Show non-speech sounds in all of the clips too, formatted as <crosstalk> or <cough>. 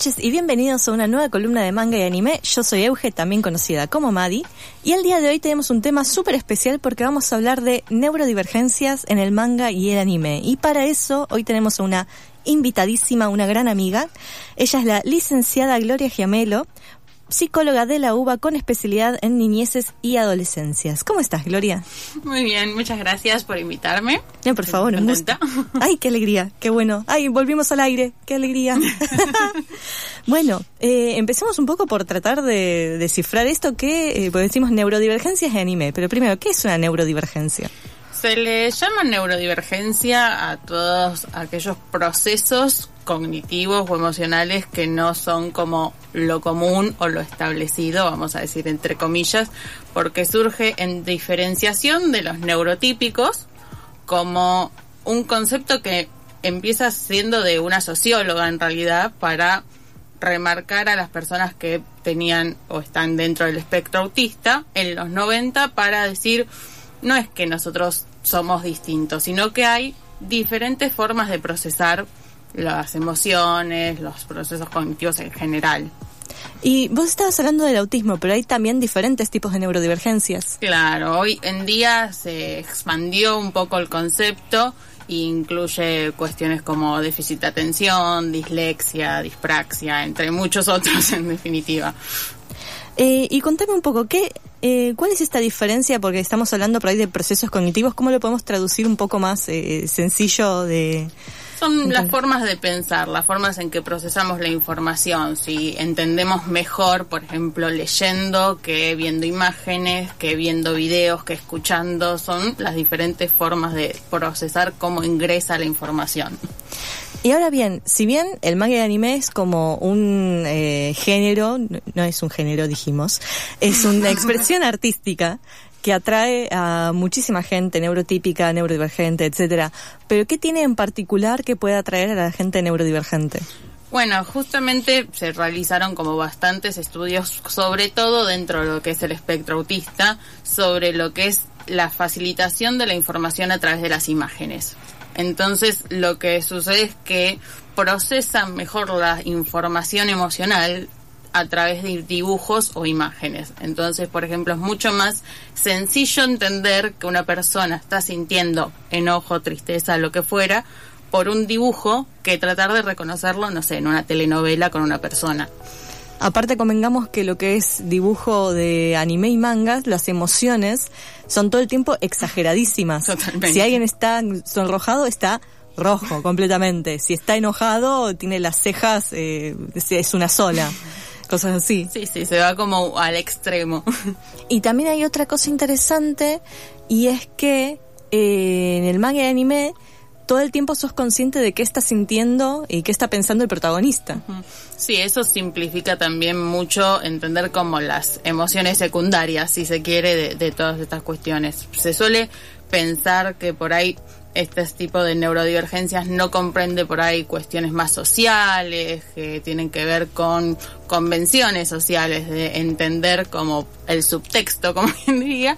noches y bienvenidos a una nueva columna de manga y anime. Yo soy Euge, también conocida como Madi, y el día de hoy tenemos un tema súper especial porque vamos a hablar de neurodivergencias en el manga y el anime. Y para eso hoy tenemos a una invitadísima, una gran amiga. Ella es la licenciada Gloria Giamelo, psicóloga de la UBA con especialidad en niñeces y adolescencias. ¿Cómo estás, Gloria? Muy bien, muchas gracias por invitarme. No, por favor, un gusto. <laughs> Ay, qué alegría, qué bueno. Ay, volvimos al aire, qué alegría. <laughs> bueno, eh, empecemos un poco por tratar de descifrar esto que, eh, pues decimos neurodivergencias de anime, pero primero, ¿qué es una neurodivergencia? Se le llama neurodivergencia a todos aquellos procesos cognitivos o emocionales que no son como lo común o lo establecido, vamos a decir entre comillas, porque surge en diferenciación de los neurotípicos como un concepto que empieza siendo de una socióloga en realidad para remarcar a las personas que tenían o están dentro del espectro autista en los 90 para decir no es que nosotros somos distintos, sino que hay diferentes formas de procesar las emociones, los procesos cognitivos en general. Y vos estabas hablando del autismo, pero hay también diferentes tipos de neurodivergencias. Claro, hoy en día se expandió un poco el concepto e incluye cuestiones como déficit de atención, dislexia, dispraxia, entre muchos otros <laughs> en definitiva. Eh, y contame un poco, ¿qué, eh, ¿cuál es esta diferencia? Porque estamos hablando por ahí de procesos cognitivos, ¿cómo lo podemos traducir un poco más eh, sencillo de... Son las formas de pensar, las formas en que procesamos la información. Si entendemos mejor, por ejemplo, leyendo, que viendo imágenes, que viendo videos, que escuchando, son las diferentes formas de procesar cómo ingresa la información. Y ahora bien, si bien el manga de anime es como un eh, género, no es un género, dijimos, es una <laughs> expresión artística que atrae a muchísima gente neurotípica, neurodivergente, etcétera. Pero ¿qué tiene en particular que pueda atraer a la gente neurodivergente? Bueno, justamente se realizaron como bastantes estudios, sobre todo dentro de lo que es el espectro autista, sobre lo que es la facilitación de la información a través de las imágenes. Entonces lo que sucede es que procesan mejor la información emocional a través de dibujos o imágenes. Entonces, por ejemplo, es mucho más sencillo entender que una persona está sintiendo enojo, tristeza, lo que fuera, por un dibujo que tratar de reconocerlo, no sé, en una telenovela con una persona. Aparte convengamos que lo que es dibujo de anime y mangas, las emociones son todo el tiempo exageradísimas. Totalmente. Si alguien está sonrojado, está rojo completamente. Si está enojado, tiene las cejas, eh, es una sola. Cosas así. Sí, sí, se va como al extremo. Y también hay otra cosa interesante y es que eh, en el manga y anime todo el tiempo sos consciente de qué está sintiendo y qué está pensando el protagonista. Sí, eso simplifica también mucho entender como las emociones secundarias, si se quiere, de, de todas estas cuestiones. Se suele pensar que por ahí este tipo de neurodivergencias no comprende por ahí cuestiones más sociales, que tienen que ver con convenciones sociales, de entender como el subtexto, <laughs> como quien diría,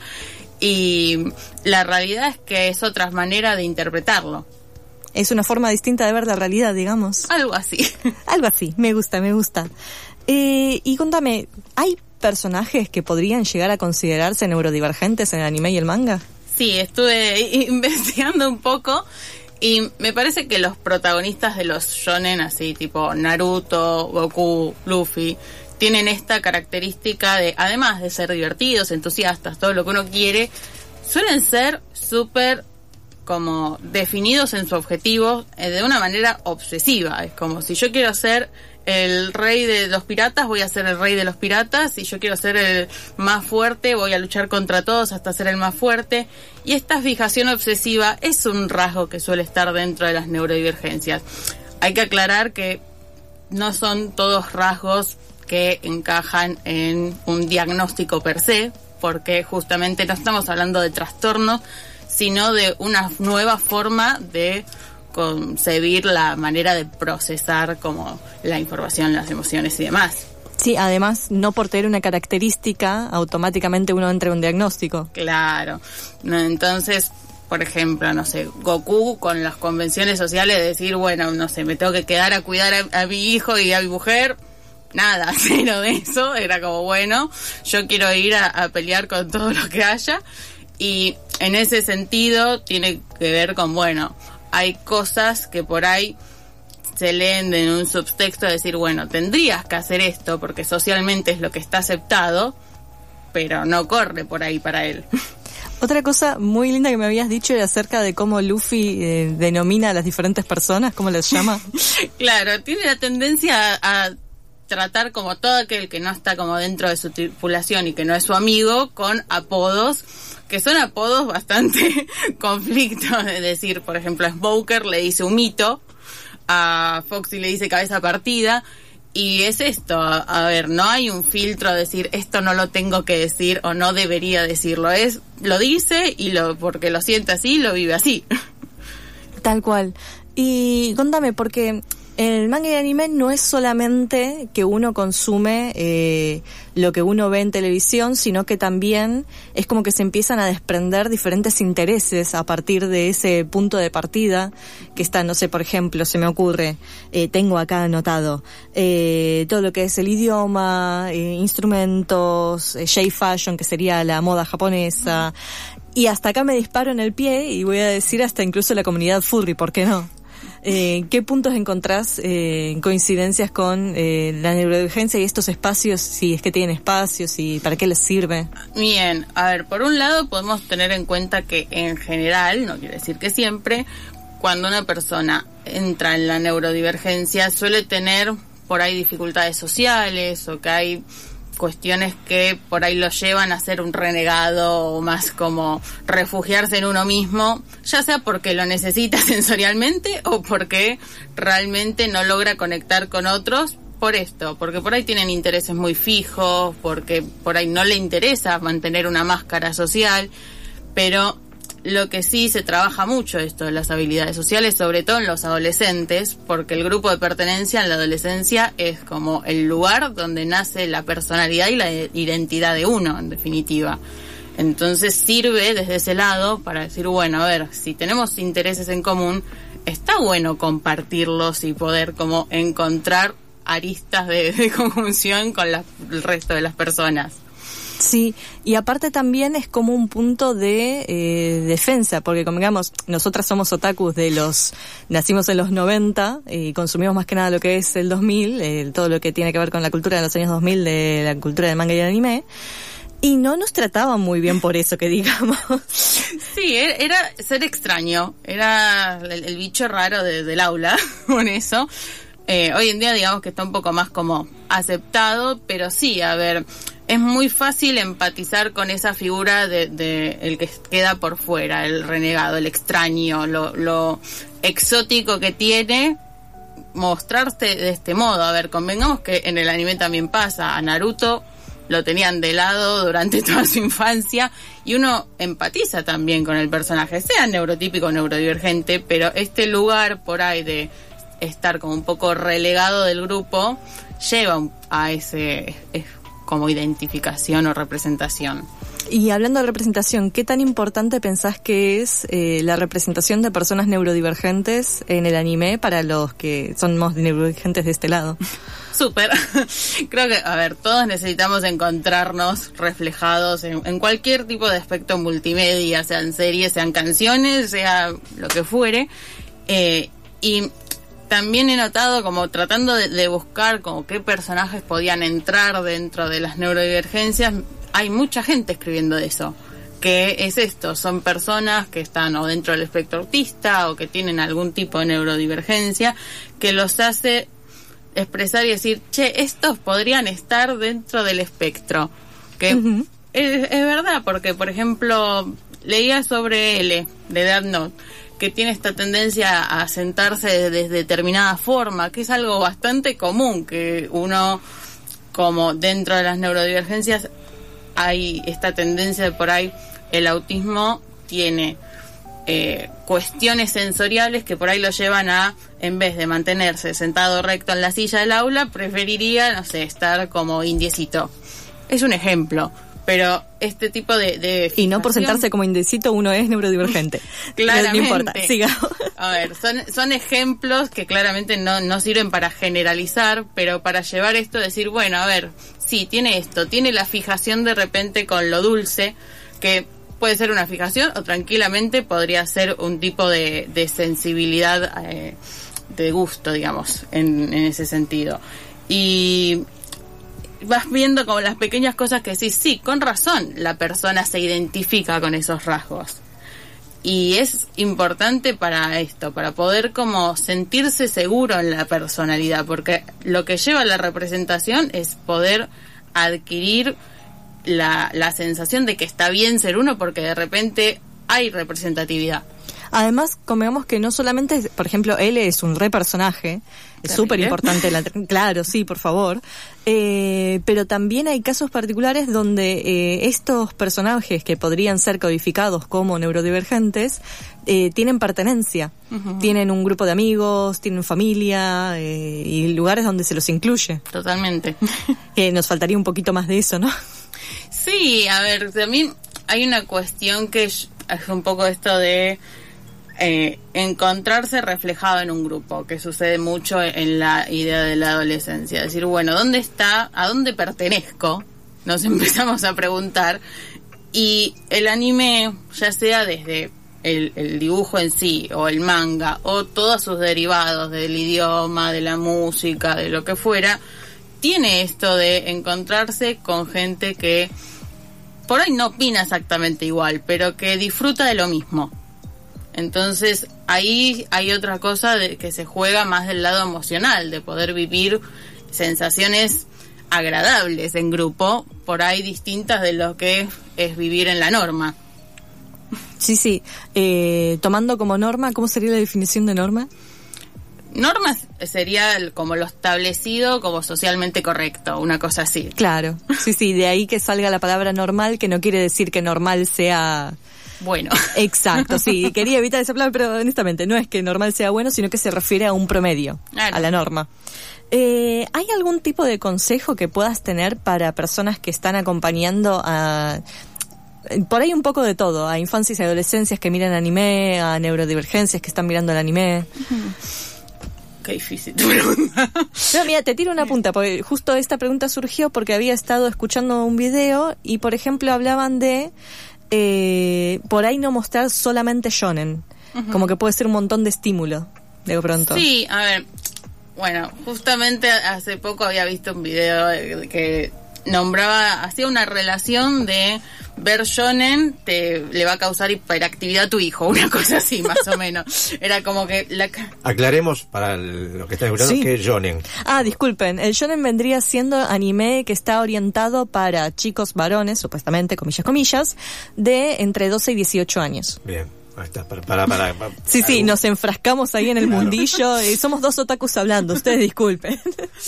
y la realidad es que es otra manera de interpretarlo. Es una forma distinta de ver la realidad, digamos. Algo así. <laughs> Algo así, me gusta, me gusta. Eh, y contame, ¿hay personajes que podrían llegar a considerarse neurodivergentes en el anime y el manga? Sí, estuve <laughs> investigando un poco y me parece que los protagonistas de los shonen, así tipo Naruto, Goku, Luffy, tienen esta característica de, además de ser divertidos, entusiastas, todo lo que uno quiere, suelen ser súper como definidos en su objetivo eh, de una manera obsesiva. Es como si yo quiero ser el rey de los piratas, voy a ser el rey de los piratas. Si yo quiero ser el más fuerte, voy a luchar contra todos hasta ser el más fuerte. Y esta fijación obsesiva es un rasgo que suele estar dentro de las neurodivergencias. Hay que aclarar que no son todos rasgos que encajan en un diagnóstico per se, porque justamente no estamos hablando de trastornos, sino de una nueva forma de concebir la manera de procesar como la información, las emociones y demás. Sí, además, no por tener una característica, automáticamente uno entra en un diagnóstico. Claro. Entonces, por ejemplo, no sé, Goku con las convenciones sociales de decir, bueno, no sé, me tengo que quedar a cuidar a, mi hijo y a mi mujer. Nada, <laughs> cero de eso. Era como, bueno, yo quiero ir a, pelear con todo lo que haya. Y en ese sentido tiene que ver con, bueno, hay cosas que por ahí se leen en un subtexto de decir, bueno, tendrías que hacer esto porque socialmente es lo que está aceptado, pero no corre por ahí para él. <laughs> Otra cosa muy linda que me habías dicho era acerca de cómo Luffy eh, denomina a las diferentes personas, cómo las llama. <laughs> claro, tiene la tendencia a, tratar como todo aquel que no está como dentro de su tripulación y que no es su amigo con apodos que son apodos bastante <laughs> conflictos, es decir, por ejemplo, a Smoker le dice un mito, a Foxy le dice cabeza partida, y es esto, a, ver, no hay un filtro a decir esto no lo tengo que decir o no debería decirlo, es lo dice y lo porque lo siente así, lo vive así. <laughs> Tal cual. Y contame, porque el manga y el anime no es solamente que uno consume eh, lo que uno ve en televisión, sino que también es como que se empiezan a desprender diferentes intereses a partir de ese punto de partida que está, no sé, por ejemplo, se me ocurre, eh, tengo acá anotado eh, todo lo que es el idioma, instrumentos, J fashion, que sería la moda japonesa, y hasta acá me disparo en el pie y voy a decir hasta incluso la comunidad furry, ¿por qué no? Eh, ¿Qué puntos encontrás eh, coincidencias con eh, la neurodivergencia y estos espacios, si es que tienen espacios y para qué les sirve? Bien, a ver, por un lado podemos tener en cuenta que en general, no quiere decir que siempre, cuando una persona entra en la neurodivergencia suele tener por ahí dificultades sociales o que hay cuestiones que por ahí lo llevan a ser un renegado o más como refugiarse en uno mismo, ya sea porque lo necesita <laughs> sensorialmente o porque realmente no logra conectar con otros por esto, porque por ahí tienen intereses muy fijos, porque por ahí no le interesa mantener una máscara social, pero lo que sí se trabaja mucho esto de las habilidades sociales, sobre todo en los adolescentes, porque el grupo de pertenencia en la adolescencia es como el lugar donde nace la personalidad y la identidad de uno, en definitiva. Entonces sirve desde ese lado para decir, bueno, a ver, si tenemos intereses en común, está bueno compartirlos y poder como encontrar aristas de, <laughs> conjunción con el resto de las personas. Sí, y aparte también es como un punto de eh, defensa, porque como digamos, nosotras somos otakus de los, nacimos en los 90 y consumimos más que nada lo que es el 2000, todo lo que tiene que ver con la cultura de los años 2000, de la cultura del manga y el anime. Y no nos trataban muy bien por eso, que digamos. <laughs> Sí, e-, era ser extraño, era el, bicho raro del aula, <laughs> con eso. Eh, hoy en día digamos que está un poco más como aceptado, pero sí, a ver, es muy fácil empatizar con esa figura de, el que queda por fuera, el renegado, el extraño, lo, lo exótico que tiene mostrarse de este modo. A ver, convengamos que en el anime también pasa. A Naruto lo tenían de lado durante <laughs> toda su infancia y uno empatiza también con el personaje, sea neurotípico o neurodivergente, pero este lugar por ahí de estar como un poco relegado del grupo lleva a ese como identificación o representación. Y hablando de representación, ¿qué tan importante pensás que es eh, la representación de personas neurodivergentes en el anime para los que somos neurodivergentes de este lado? <laughs> Súper. <laughs> Creo que, a ver, todos necesitamos encontrarnos reflejados en, cualquier tipo de aspecto multimedia, sean series, sean canciones, sea lo que fuere. Eh, y también he notado como tratando de, buscar como qué personajes podían entrar dentro de las neurodivergencias, hay mucha gente escribiendo de eso. Que es esto, son personas que están o dentro del espectro autista o que tienen algún tipo de neurodivergencia que los hace expresar y decir, che, estos podrían estar dentro del espectro. Que es, es, verdad, porque por ejemplo, leía sobre L de Death Note que tiene esta tendencia a sentarse de, determinada forma, que es algo bastante común, que uno, como dentro de las neurodivergencias, hay esta tendencia de por ahí, el autismo tiene eh, cuestiones sensoriales que por ahí lo llevan a, en vez de mantenerse sentado recto en la silla del aula, preferiría, no sé, estar como indiecito. Es un ejemplo Pero este tipo de... de y no por sentarse como indecito uno es neurodivergente. <laughs> Claramente. No importa, sigamos. A ver, son, son ejemplos que claramente no, no sirven para generalizar, pero para llevar esto, decir, bueno, a ver, sí, tiene esto, tiene la fijación de repente con lo dulce, que puede ser una fijación o tranquilamente podría ser un tipo de, de sensibilidad eh, de gusto, digamos, en, en ese sentido. Y vas viendo como las pequeñas cosas que decís, sí, con razón, la persona se identifica con esos rasgos. Y es importante para esto, para poder como sentirse seguro en la personalidad, porque lo que lleva a la representación es poder adquirir la, la sensación de que está bien ser uno, porque de repente hay representatividad. Además, convengamos que no solamente, por ejemplo, él es un re personaje, es súper importante, la- claro, sí, por favor, eh, pero también hay casos particulares donde eh, estos personajes que podrían ser codificados como neurodivergentes eh, tienen pertenencia, tienen un grupo de amigos, tienen familia eh, y lugares donde se los incluye. Totalmente. Que <laughs> nos faltaría un poquito más de eso, ¿no? Sí, a ver, también hay una cuestión que es un poco esto de eh, encontrarse reflejado en un grupo, que sucede mucho en la idea de la adolescencia. Decir, bueno, ¿dónde está? ¿A dónde pertenezco? Nos <laughs> empezamos a preguntar. Y el anime, ya sea desde el, el dibujo en sí, o el manga, o todos sus derivados del idioma, de la música, de lo que fuera, tiene esto de encontrarse con gente que por ahí no opina exactamente igual, pero que disfruta de lo mismo. Entonces ahí hay otra cosa de que se juega más del lado emocional, de poder vivir sensaciones agradables en grupo, por ahí distintas de lo que es vivir en la norma. Sí, sí. Eh, tomando como norma, ¿cómo sería la definición de norma? Norma sería como lo establecido como socialmente correcto, una cosa así. Claro, sí, sí, de ahí que salga la palabra normal, que no quiere decir que normal sea Bueno, exacto, sí, <laughs> quería evitar esa palabra, pero honestamente no es que normal sea bueno, sino que se refiere a un promedio, Claro. a la norma. Eh, ¿Hay algún tipo de consejo que puedas tener para personas que están acompañando a... Por ahí un poco de todo, a infancias y adolescencias que miran anime, a neurodivergencias que están mirando el anime. qué difícil tu pregunta. No, mira, te tiro una punta, porque justo esta pregunta surgió porque había estado escuchando un video y, por ejemplo, hablaban de eh, por ahí no mostrar solamente shonen, como que puede ser un montón de estímulo, de pronto. Sí, a ver, bueno, justamente hace poco había visto un video de- que nombraba, hacía una relación de ver shonen te le va a causar hiperactividad a tu hijo, <laughs> una cosa así más o menos. Era como que la Aclaremos para los que están escuchando Sí. que es Jonen. Ah, disculpen, el shonen vendría siendo anime que está orientado para chicos varones, supuestamente, comillas, comillas, de entre 12 y 18 años. Bien, ahí está. Para, para, para, para- <laughs> Sí, sí, algún- nos enfrascamos ahí en el Claro. mundillo y somos dos otakus hablando, ustedes disculpen.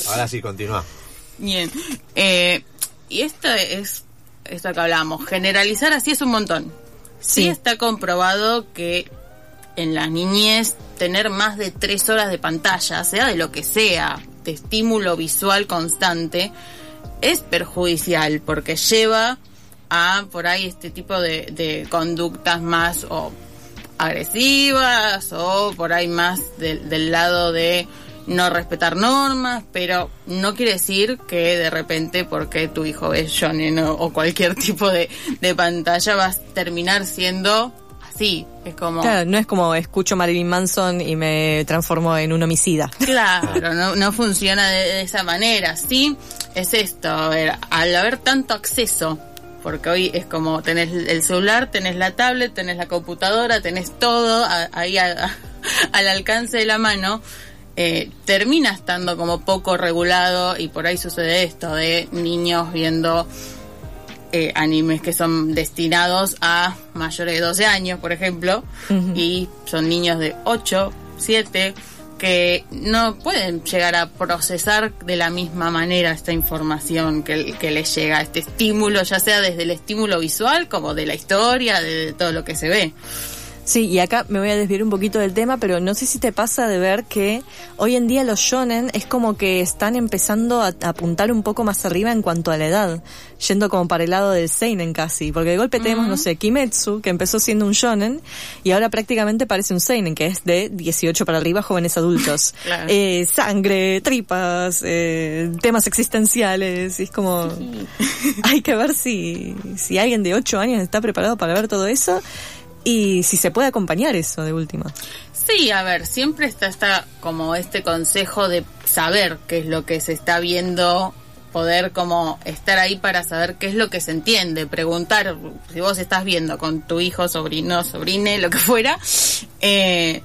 Ahora sí, continúa. Bien. Eh, y esto es esto que hablábamos. Generalizar así es un montón. Sí. Sí. está comprobado que en la niñez tener más de tres horas de pantalla, sea de lo que sea, de estímulo visual constante, es perjudicial porque lleva a por ahí este tipo de, de conductas más o agresivas o por ahí más del lado de no respetar normas, pero no quiere decir que de repente porque tu hijo ve shonen o, o cualquier <laughs> tipo de, de pantalla vas a terminar siendo así. Es como... Claro, no es como escucho Marilyn Manson y me transformo en un homicida. <laughs> Claro, no, no funciona de, de esa manera. Sí, es esto, a ver, al haber tanto acceso, porque hoy es como tenés el celular, tenés la tablet, tenés la computadora, tenés todo a- ahí a- <laughs> al alcance de la mano, eh, termina estando como poco regulado y por ahí sucede esto de niños viendo eh, animes que son destinados a mayores de 12 años, por ejemplo, y son niños de 8, 7, que no pueden llegar a procesar de la misma manera esta información que, que les llega, este estímulo, ya sea desde el estímulo visual como de la historia, de, todo lo que se ve. Sí, y acá me voy a desviar un poquito del tema, pero no sé si te pasa de ver que hoy en día los shonen es como que están empezando a, a apuntar un poco más arriba en cuanto a la edad, yendo como para el lado del seinen casi, porque de golpe tenemos, no sé, Kimetsu, que empezó siendo un shonen, y ahora prácticamente parece un seinen, que es de 18 para arriba, jóvenes adultos. <laughs> Claro. Eh, sangre, tripas, eh, temas existenciales, y es como... <laughs> hay que ver si, si alguien de 8 años está preparado para ver todo eso y si se puede acompañar eso de última. Sí, a ver, siempre está, está como este consejo de saber qué es lo que se está viendo, poder como estar ahí para saber qué es lo que se entiende, preguntar, si vos estás viendo con tu hijo, sobrino, sobrine, lo que fuera, eh,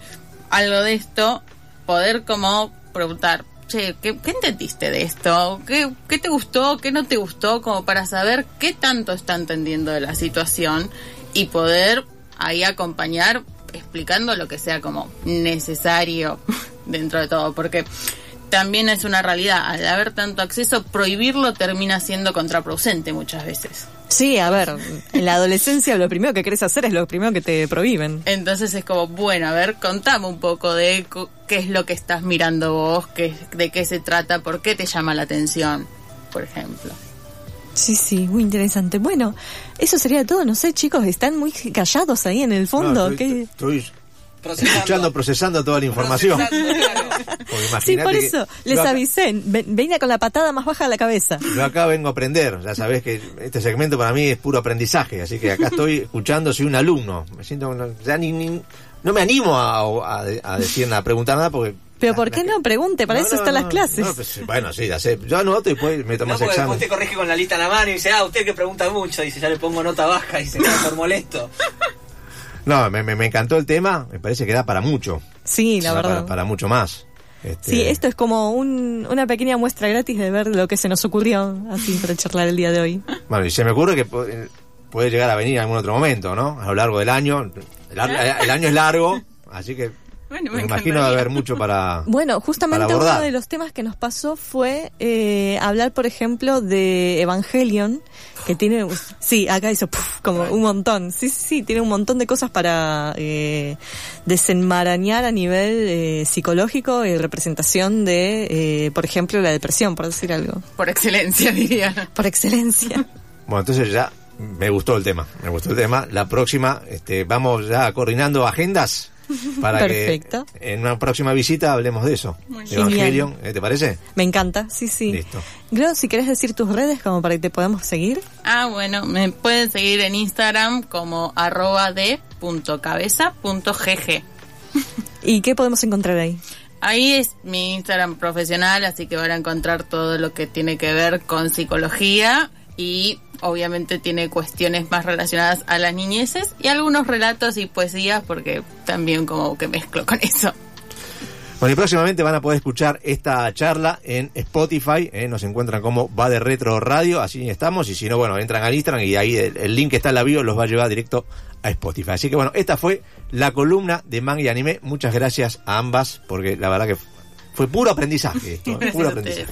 algo de esto, poder como preguntar, che, ¿qué, qué entendiste de esto? ¿Qué, ¿Qué te gustó? ¿Qué no te gustó? Como para saber qué tanto está entendiendo de la situación y poder ahí acompañar explicando lo que sea como necesario <laughs> dentro de todo, porque también es una realidad, al haber tanto acceso, prohibirlo termina siendo contraproducente muchas veces. Sí, a ver, en la adolescencia lo primero que querés hacer es lo primero que te prohíben. Entonces es como, bueno, a ver, contame un poco de qué es lo que estás mirando vos, qué, de qué se trata, por qué te llama la atención, por ejemplo. Sí, sí, muy interesante. Bueno, eso sería todo, no sé, chicos, están muy callados ahí en el fondo. Estoy, estoy Procesando. escuchando, procesando toda la información. Claro. Sí, por eso, les acá- avisé, ven- venía con la patada más baja de la cabeza. Yo acá vengo a aprender, ya sabés que este segmento para mí es puro aprendizaje, así que acá estoy escuchando, soy un alumno, me siento, no- ya ni, ni- no me animo a, a- a decir nada, a preguntar nada porque... Pero ¿por qué no? Pregunte, para eso están las clases. no, pues, bueno, sí, ya sé, yo anoto y después me No, tomas examen. después te corrige con la lista en la mano y dice, ah, usted que pregunta mucho, dice, ya le pongo nota baja y se queda por molesto. No, me, me- me encantó el tema, me parece que da para mucho. Sí, la Da verdad. Para, para mucho más. Este, Sí, esto es como un- una pequeña muestra gratis de ver lo que se nos ocurrió así para charlar el día de hoy. Bueno, y se me ocurre que eh, puede llegar a venir en algún otro momento, ¿no? A lo largo del año. El año es largo, así que Bueno, me, me imagino haber mucho para... Bueno, justamente para uno de los temas que nos pasó fue eh, hablar, por ejemplo, de Evangelion, que tiene, sí, acá hizo puf, como un montón, sí, sí, sí, tiene un montón de cosas para eh, desenmarañar a nivel eh, psicológico y representación de, eh, por ejemplo, la depresión, por decir algo, Por excelencia, diría. por excelencia. Bueno, entonces ya me gustó el tema, me gustó el tema. La próxima, este, vamos ya coordinando agendas <laughs> para Perfecto. que en una próxima visita hablemos de eso. De. Evangelion, ¿eh? ¿te parece? Me encanta, sí, sí. Listo. Si querés decir tus redes como para que te podamos seguir. Ah, bueno, me pueden seguir en Instagram como arroba de punto cabeza punto gg. ¿Y qué podemos encontrar ahí? Ahí es mi Instagram profesional, así que van a encontrar todo lo que tiene que ver con psicología y obviamente tiene cuestiones más relacionadas a las niñeces y algunos relatos y poesías porque también como que mezclo con eso. Bueno, y próximamente van a poder escuchar esta charla en Spotify, ¿eh? nos encuentran como Va de Retro Radio, así estamos, y si no, bueno, entran al Instagram y ahí el, el link que está en la bio los va a llevar directo a Spotify. Así que bueno, esta fue la columna de manga y anime. Muchas gracias a ambas, porque la verdad que fue puro aprendizaje esto, <laughs> ¿eh? Puro aprendizaje.